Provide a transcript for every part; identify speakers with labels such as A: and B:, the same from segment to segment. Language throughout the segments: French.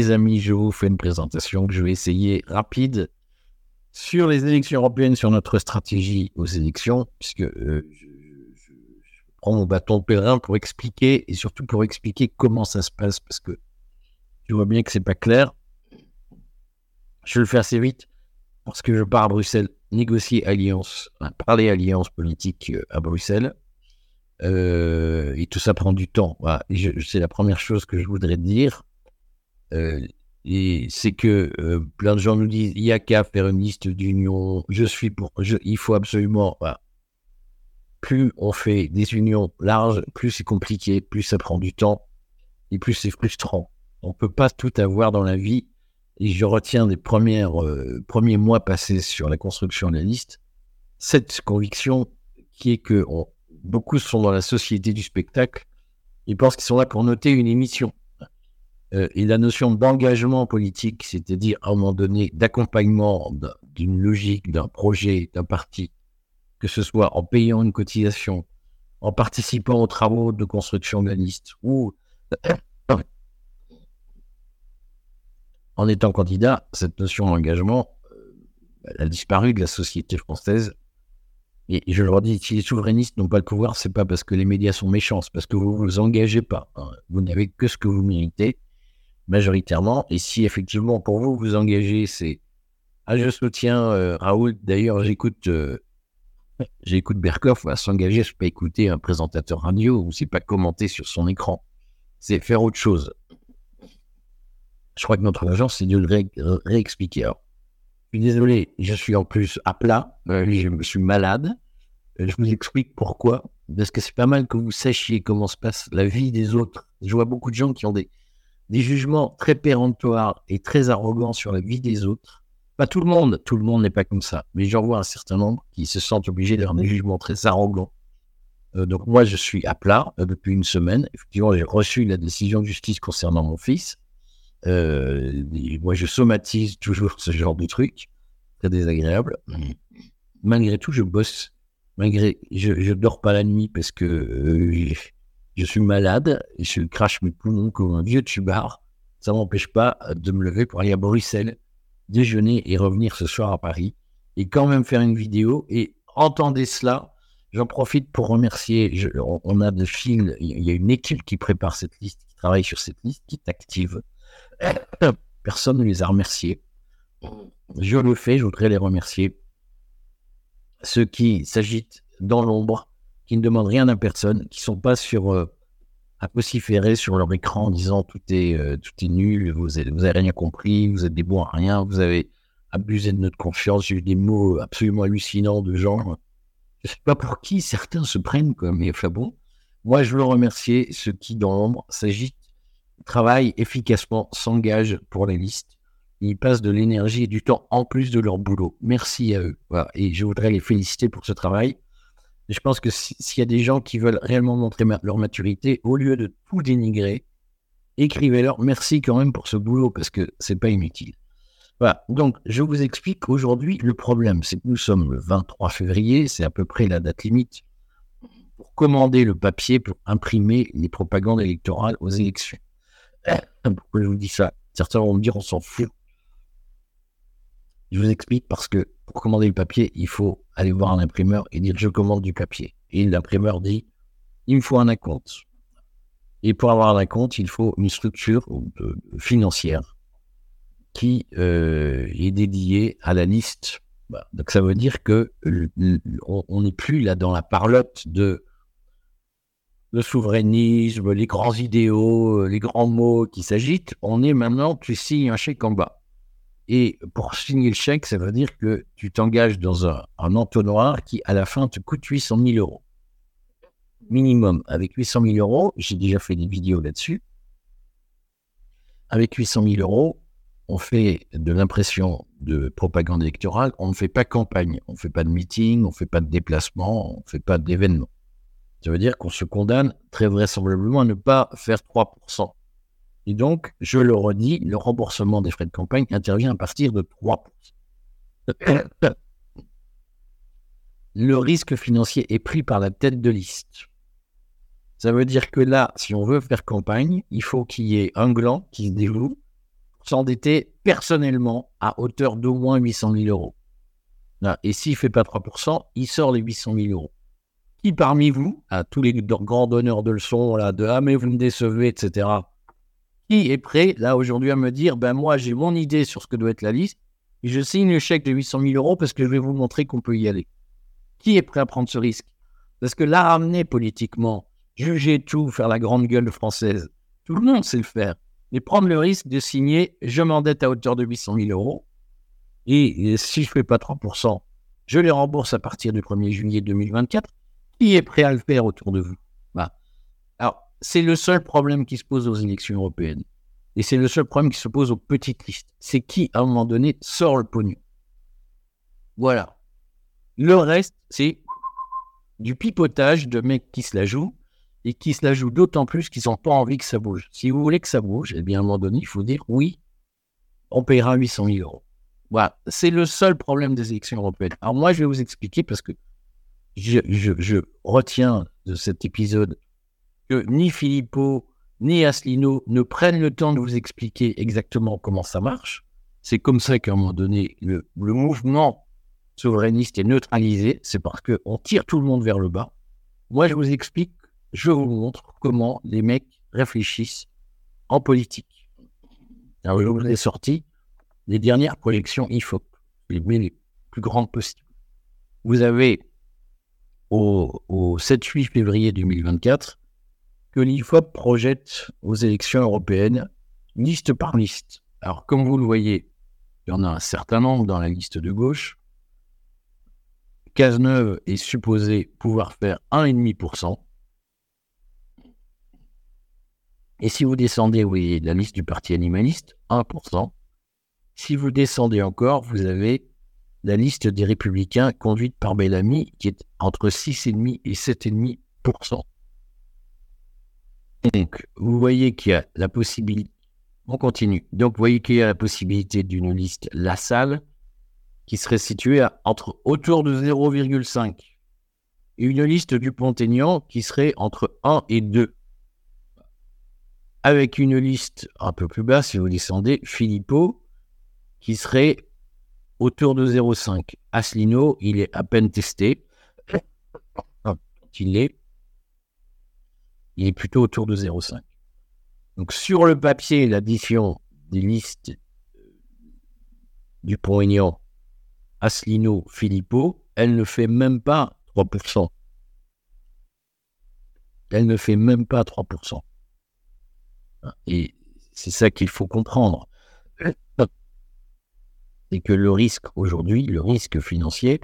A: Les amis, je vous fais une présentation que je vais essayer rapide sur les élections européennes, sur notre stratégie aux élections, puisque euh, je, prends mon bâton de pèlerin pour expliquer et surtout pour expliquer comment ça se passe, parce que je vois bien que c'est pas clair. Je vais le faire assez vite parce que je pars à Bruxelles négocier alliance, parler alliance politique euh, à Bruxelles. Euh, et tout ça prend du temps. C'est la première chose que je voudrais dire. Euh, et c'est que euh, plein de gens nous disent il n'y a qu'à faire une liste d'unions. Je suis pour. Il faut absolument. Voilà. Plus on fait des unions larges, plus c'est compliqué, plus ça prend du temps et plus c'est frustrant. On ne peut pas tout avoir dans la vie. Et je retiens des premières, euh, premiers mois passés sur la construction de la liste cette conviction qui est que beaucoup sont dans la société du spectacle. Ils pensent qu'ils sont là pour noter une émission. Euh, et la notion d'engagement politique, c'est-à-dire à un moment donné d'accompagnement d'une logique, d'un projet, d'un parti, que ce soit en payant une cotisation, en participant aux travaux de construction liste ou en étant candidat, cette notion d'engagement, euh, a disparu de la société française et je leur dis, si les souverainistes n'ont pas le pouvoir, c'est pas parce que les médias sont méchants, c'est parce que vous ne vous engagez pas. Hein. Vous n'avez que ce que vous méritez, majoritairement. Et si effectivement, pour vous, vous engagez, c'est Ah, je soutiens euh, Raoul. D'ailleurs, j'écoute euh, j'écoute Berkoff à s'engager, peux pas écouter un présentateur radio ou c'est pas commenter sur son écran. C'est faire autre chose. Je crois que notre agence, c'est de le réexpliquer. Je suis désolé, je suis en plus à plat, euh, je me suis malade. Euh, je vous explique pourquoi. Parce que c'est pas mal que vous sachiez comment se passe la vie des autres. Je vois beaucoup de gens qui ont des, des jugements très péremptoires et très arrogants sur la vie des autres. Pas tout le monde, tout le monde n'est pas comme ça. Mais j'en vois un certain nombre qui se sentent obligés d'avoir des jugements très arrogants. Euh, donc moi, je suis à plat depuis une semaine. Effectivement, j'ai reçu la décision de justice concernant mon fils. Euh, moi, je somatise toujours ce genre de truc, très désagréable. Malgré tout, je bosse. Malgré, je, je dors pas la nuit parce que euh, je suis malade. Je crache mes poumons comme un vieux tubard. Ça m'empêche pas de me lever pour aller à Bruxelles, déjeuner et revenir ce soir à Paris et quand même faire une vidéo. Et entendez cela. J'en profite pour remercier. On, a de fil. Il y a une équipe qui prépare cette liste, qui travaille sur cette liste, qui est active. Personne ne les a remerciés. Je le fais, je voudrais les remercier. Ceux qui s'agitent dans l'ombre, qui ne demandent rien à personne, qui ne sont pas sur euh, à vociférer sur leur écran en disant tout est, euh, tout est nul, vous n'avez vous avez rien compris, vous êtes des bons à rien, vous avez abusé de notre confiance. J'ai eu des mots absolument hallucinants de gens. Je ne sais pas pour qui certains se prennent, quoi, mais enfin bon. Moi, je veux remercier ceux qui, dans l'ombre, s'agitent travaillent efficacement, s'engagent pour les listes. Ils passent de l'énergie et du temps en plus de leur boulot. Merci à eux. Et je voudrais les féliciter pour ce travail. Je pense que s'il y a des gens qui veulent réellement montrer leur maturité, au lieu de tout dénigrer, écrivez-leur merci quand même pour ce boulot parce que c'est pas inutile. Voilà. Donc, je vous explique aujourd'hui le problème. C'est que nous sommes le 23 février, c'est à peu près la date limite pour commander le papier pour imprimer les propagandes électorales aux élections. Pourquoi je vous dis ça? Certains vont me dire on s'en fout. Je vous explique parce que pour commander le papier, il faut aller voir un imprimeur et dire je commande du papier. Et l'imprimeur dit il me faut un acompte. Et pour avoir un acompte, il faut une structure financière qui euh, est dédiée à la liste. Donc ça veut dire que on n'est plus là dans la parlotte de le souverainisme, les grands idéaux, euh, les grands mots qui s'agitent, on est maintenant, tu signes un chèque en bas. Et pour signer le chèque, ça veut dire que tu t'engages dans un, entonnoir qui, à la fin, te coûte 800 000 euros. Minimum. Avec 800 000 euros, j'ai déjà fait des vidéos là-dessus. Avec 800 000 euros, on fait de l'impression de propagande électorale, on ne fait pas campagne, on ne fait pas de meeting, on ne fait pas de déplacement, on ne fait pas d'événement. Ça veut dire qu'on se condamne très vraisemblablement à ne pas faire 3%. Et donc, je le redis, le remboursement des frais de campagne intervient à partir de 3%. Le risque financier est pris par la tête de liste. Ça veut dire que là, si on veut faire campagne, il faut qu'il y ait un gland qui se dévoue s'endetter personnellement à hauteur d'au moins 800 000 euros. Et s'il ne fait pas 3%, il sort les 800 000 euros. Qui parmi vous, à tous les grands donneurs de leçons, là, de Ah, mais vous me décevez, etc., qui est prêt, là, aujourd'hui, à me dire Ben, moi, j'ai mon idée sur ce que doit être la liste, et je signe le chèque de 800 000 euros parce que je vais vous montrer qu'on peut y aller. Qui est prêt à prendre ce risque? Parce que la ramener politiquement, juger tout, faire la grande gueule française, tout le monde sait le faire. Mais prendre le risque de signer, je m'endette à hauteur de 800 000 euros, et, si je ne fais pas 3%, je les rembourse à partir du 1er juillet 2024. Qui est prêt à le faire autour de vous? C'est le seul problème qui se pose aux élections européennes. Et c'est le seul problème qui se pose aux petites listes. C'est qui, à un moment donné, sort le pognon. Voilà. Le reste, c'est du pipotage de mecs qui se la jouent et qui se la jouent d'autant plus qu'ils n'ont pas envie que ça bouge. Si vous voulez que ça bouge, eh bien, à un moment donné, il faut dire oui, on paiera 800 000 euros. Voilà. C'est le seul problème des élections européennes. Alors, moi, je vais vous expliquer parce que je, je retiens de cet épisode que ni Filippo ni Asselineau ne prennent le temps de vous expliquer exactement comment ça marche. C'est comme ça qu'à un moment donné, le, mouvement souverainiste est neutralisé. C'est parce qu'on tire tout le monde vers le bas. Moi, je vous explique, je vous montre comment les mecs réfléchissent en politique. Alors, je vous ai sorti les dernières projections IFOP, les, les plus grandes possibles. Vous avez au 7-8 février 2024 que l'IFOP projette aux élections européennes liste par liste. Alors, comme vous le voyez, il y en a un certain nombre dans la liste de gauche. Cazeneuve est supposé pouvoir faire 1,5%. Et si vous descendez, vous voyez la liste du Parti animaliste, 1%. Si vous descendez encore, vous avez la liste des républicains conduite par Bellamy, qui est entre 6,5 et 7,5%. Donc, vous voyez qu'il y a la possibilité. On continue. Donc, vous voyez qu'il y a la possibilité d'une liste La Salle qui serait située entre autour de 0,5 et une liste du Pont-Aignan qui serait entre 1 et 2. Avec une liste un peu plus basse, si vous descendez, Filippo qui serait autour de 0,5. Asselineau, il est à peine testé. Il est il est plutôt autour de 0,5. Donc sur le papier, l'addition des listes euh, du aignan Asselineau, Filippo, elle ne fait même pas 3%. Elle ne fait même pas 3%. Et c'est ça qu'il faut comprendre. C'est que le risque aujourd'hui, le risque financier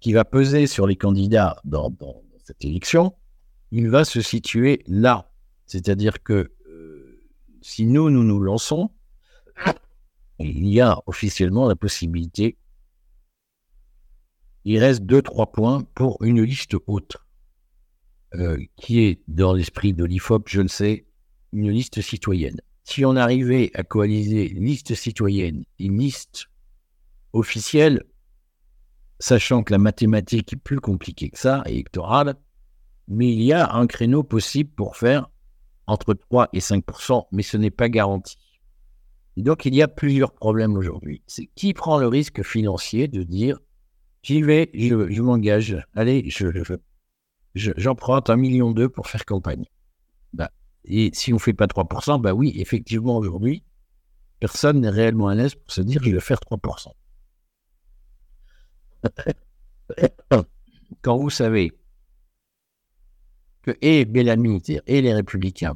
A: qui va peser sur les candidats dans cette élection, il va se situer là. C'est-à-dire que euh, si nous, nous nous lançons, il y a officiellement la possibilité, il reste deux, trois points pour une liste haute, euh, qui est dans l'esprit de l'IFOP, je le sais, une liste citoyenne. Si on arrivait à coaliser liste citoyenne et liste officielle, sachant que la mathématique est plus compliquée que ça, électorale, mais il y a un créneau possible pour faire entre 3 et 5% mais ce n'est pas garanti. donc, il y a plusieurs problèmes aujourd'hui. C'est qui prend le risque financier de dire j'y vais, je, m'engage, allez, je, j'emprunte un million d'euros pour faire campagne. Bah, et si on ne fait pas 3% bah oui, effectivement, aujourd'hui, personne n'est réellement à l'aise pour se dire je vais faire 3% Quand vous savez que et Bellamy et les Républicains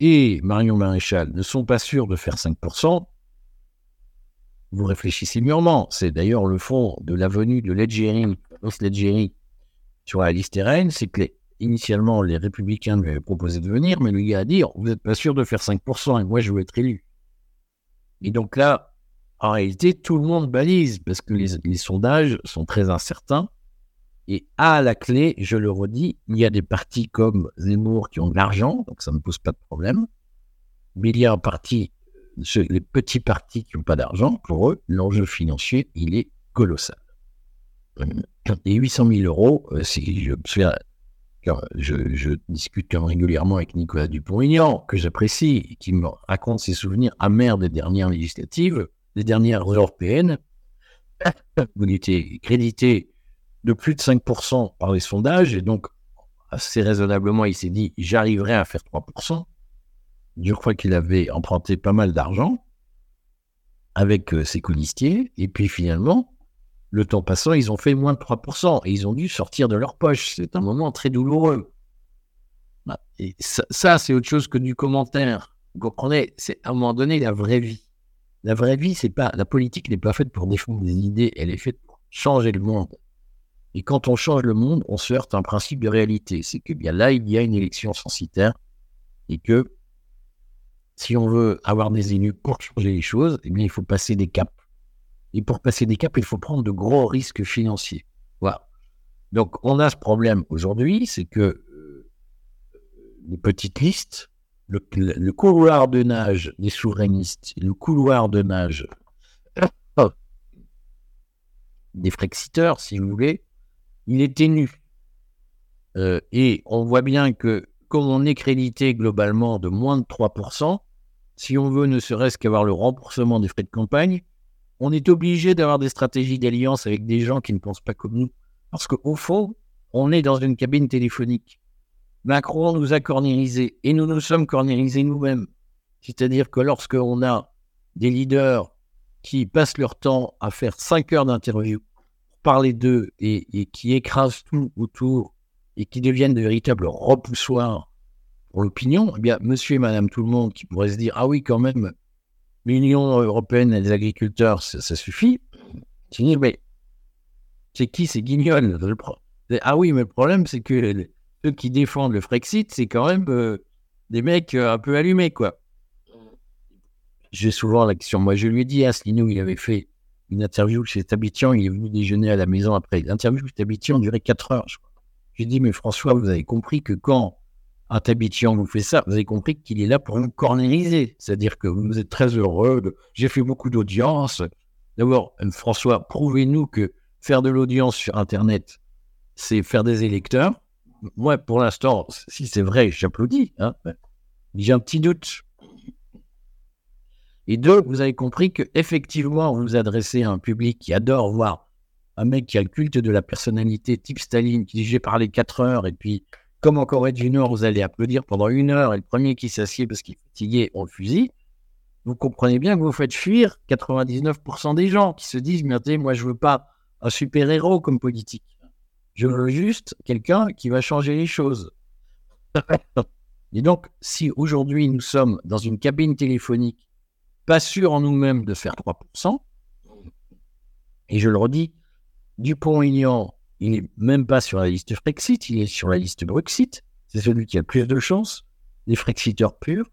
A: et Marion Maréchal ne sont pas sûrs de faire 5%, vous réfléchissez mûrement. C'est d'ailleurs le fond de la venue de Ledgeri sur la liste RN, c'est que initialement les Républicains lui avaient proposé de venir, mais gars a dit Vous n'êtes pas sûr de faire 5% et moi je veux être élu. Et donc là, en réalité, tout le monde balise parce que les sondages sont très incertains. Et à la clé, je le redis, il y a des partis comme Zemmour qui ont de l'argent, donc ça ne pose pas de problème. Mais il y a un parti, les petits partis qui n'ont pas d'argent, pour eux, l'enjeu financier, il est colossal. Et 800 000 euros, euh, je me discute régulièrement avec Nicolas Dupont-Aignan, que j'apprécie, qui me raconte ses souvenirs amers des dernières législatives, des dernières européennes. Vous étiez crédité de plus de 5% par les sondages, et donc assez raisonnablement, il s'est dit j'arriverai à faire 3%. Je crois qu'il avait emprunté pas mal d'argent avec euh, ses colistiers, et puis finalement, le temps passant, ils ont fait moins de 3%, et ils ont dû sortir de leur poche. C'est un moment très douloureux. Bah, et ça, c'est autre chose que du commentaire. Vous comprenez? C'est à un moment donné la vraie vie. La vraie vie, c'est pas la politique n'est pas faite pour défendre des idées, elle est faite pour changer le monde. Et quand on change le monde, on se heurte à un principe de réalité. C'est que bien là, il y a une élection censitaire et que si on veut avoir des élus pour changer les choses, eh bien, il faut passer des caps. Et pour passer des caps, il faut prendre de gros risques financiers. Voilà. Donc, on a ce problème aujourd'hui, c'est que euh, les petites listes, le, couloir de nage des souverainistes, le couloir de nage des frexiteurs, si vous voulez, il est ténu. Euh, et on voit bien que comme on est crédité globalement de moins de 3%, si on veut ne serait-ce qu'avoir le remboursement des frais de campagne, on est obligé d'avoir des stratégies d'alliance avec des gens qui ne pensent pas comme nous. Parce qu'au fond, on est dans une cabine téléphonique. Macron nous a cornérisés et nous nous sommes cornérisés nous-mêmes. C'est-à-dire que lorsqu'on a des leaders qui passent leur temps à faire 5 heures d'interview parler d'eux et, qui écrasent tout autour et qui deviennent de véritables repoussoirs pour l'opinion, eh bien, monsieur et madame tout le monde qui pourrait se dire Ah oui, quand même, l'Union européenne et les agriculteurs, ça, suffit. mais c'est qui ces guignols? Ah oui, mais le problème, c'est que ceux qui défendent le Frexit, c'est quand même euh, des mecs euh, un peu allumés, quoi. J'ai souvent la question. Moi, je lui ai dit, Asselineau, il avait fait une interview chez Tabitian, il est venu déjeuner à la maison après. L'interview chez Tabitian durait 4 heures, je crois. J'ai dit, mais François, vous avez compris que quand un Tabitian vous fait ça, vous avez compris qu'il est là pour nous cornériser. C'est-à-dire que vous êtes très heureux. J'ai fait beaucoup d'audience. D'abord, euh, François, prouvez-nous que faire de l'audience sur Internet, c'est faire des électeurs. Moi, pour l'instant, si c'est vrai, j'applaudis. Hein. J'ai un petit doute. Et deux, vous avez compris que effectivement, vous vous adressez à un public qui adore voir un mec qui a le culte de la personnalité type Staline, qui dit j'ai parlé quatre heures, et puis comme en Corée du Nord, vous allez applaudir pendant une heure, et le premier qui s'assied parce qu'il est fatigué, on le fusille. Vous comprenez bien que vous faites fuir 99% des gens qui se disent mais moi je veux pas un super-héros comme politique. Je veux juste quelqu'un qui va changer les choses. Et donc, si aujourd'hui nous sommes dans une cabine téléphonique pas sûr en nous-mêmes de faire 3%. Et je le redis, Dupont-Aignan, il n'est même pas sur la liste Frexit, il est sur la liste Brexit. C'est celui qui a le plus de chances. Les Frexiteurs purs,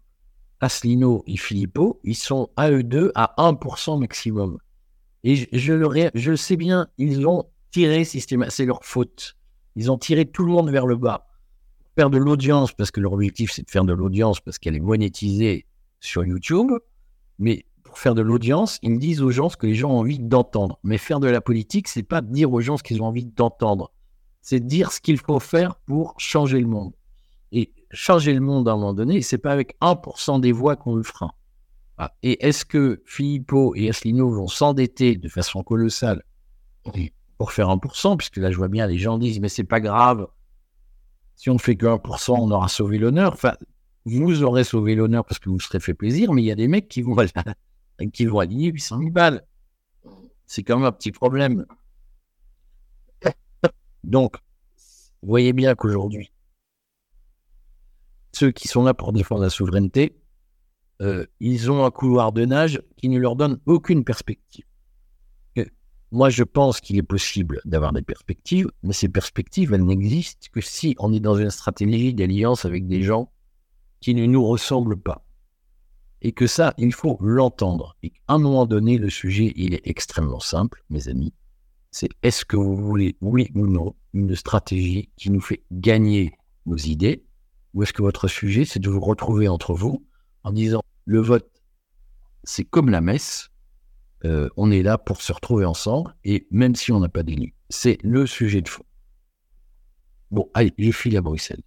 A: Asselineau et Philippot, ils sont à eux deux à 1% maximum. Et je, le, sais bien, ils ont tiré systématiquement, c'est leur faute. Ils ont tiré tout le monde vers le bas. Faire de l'audience, parce que leur objectif c'est de faire de l'audience, parce qu'elle est monétisée sur YouTube. Mais pour faire de l'audience, ils disent aux gens ce que les gens ont envie d'entendre. Mais faire de la politique, c'est pas dire aux gens ce qu'ils ont envie d'entendre. C'est dire ce qu'il faut faire pour changer le monde. Et changer le monde à un moment donné, c'est pas avec 1% des voix qu'on le fera. Ah, et est-ce que Philippot et Asselineau vont s'endetter de façon colossale pour faire 1% Puisque là, je vois bien, les gens disent, mais c'est pas grave. Si on ne fait que 1%, on aura sauvé l'honneur. Vous aurez sauvé l'honneur parce que vous serez fait plaisir, mais il y a des mecs qui vont, qui vont aligner 800 000 balles. C'est quand même un petit problème. Donc, vous voyez bien qu'aujourd'hui, ceux qui sont là pour défendre la souveraineté, euh, ils ont un couloir de nage qui ne leur donne aucune perspective. moi, je pense qu'il est possible d'avoir des perspectives, mais ces perspectives, elles n'existent que si on est dans une stratégie d'alliance avec des gens qui ne nous ressemble pas. Et que ça, il faut l'entendre. Et à un moment donné, le sujet, il est extrêmement simple, mes amis. C'est est-ce que vous voulez, oui ou non, une stratégie qui nous fait gagner nos idées? Ou est-ce que votre sujet, c'est de vous retrouver entre vous en disant le vote, c'est comme la messe, euh, on est là pour se retrouver ensemble, et même si on n'a pas d'élu, c'est le sujet de fond. Bon, allez, je file à Bruxelles.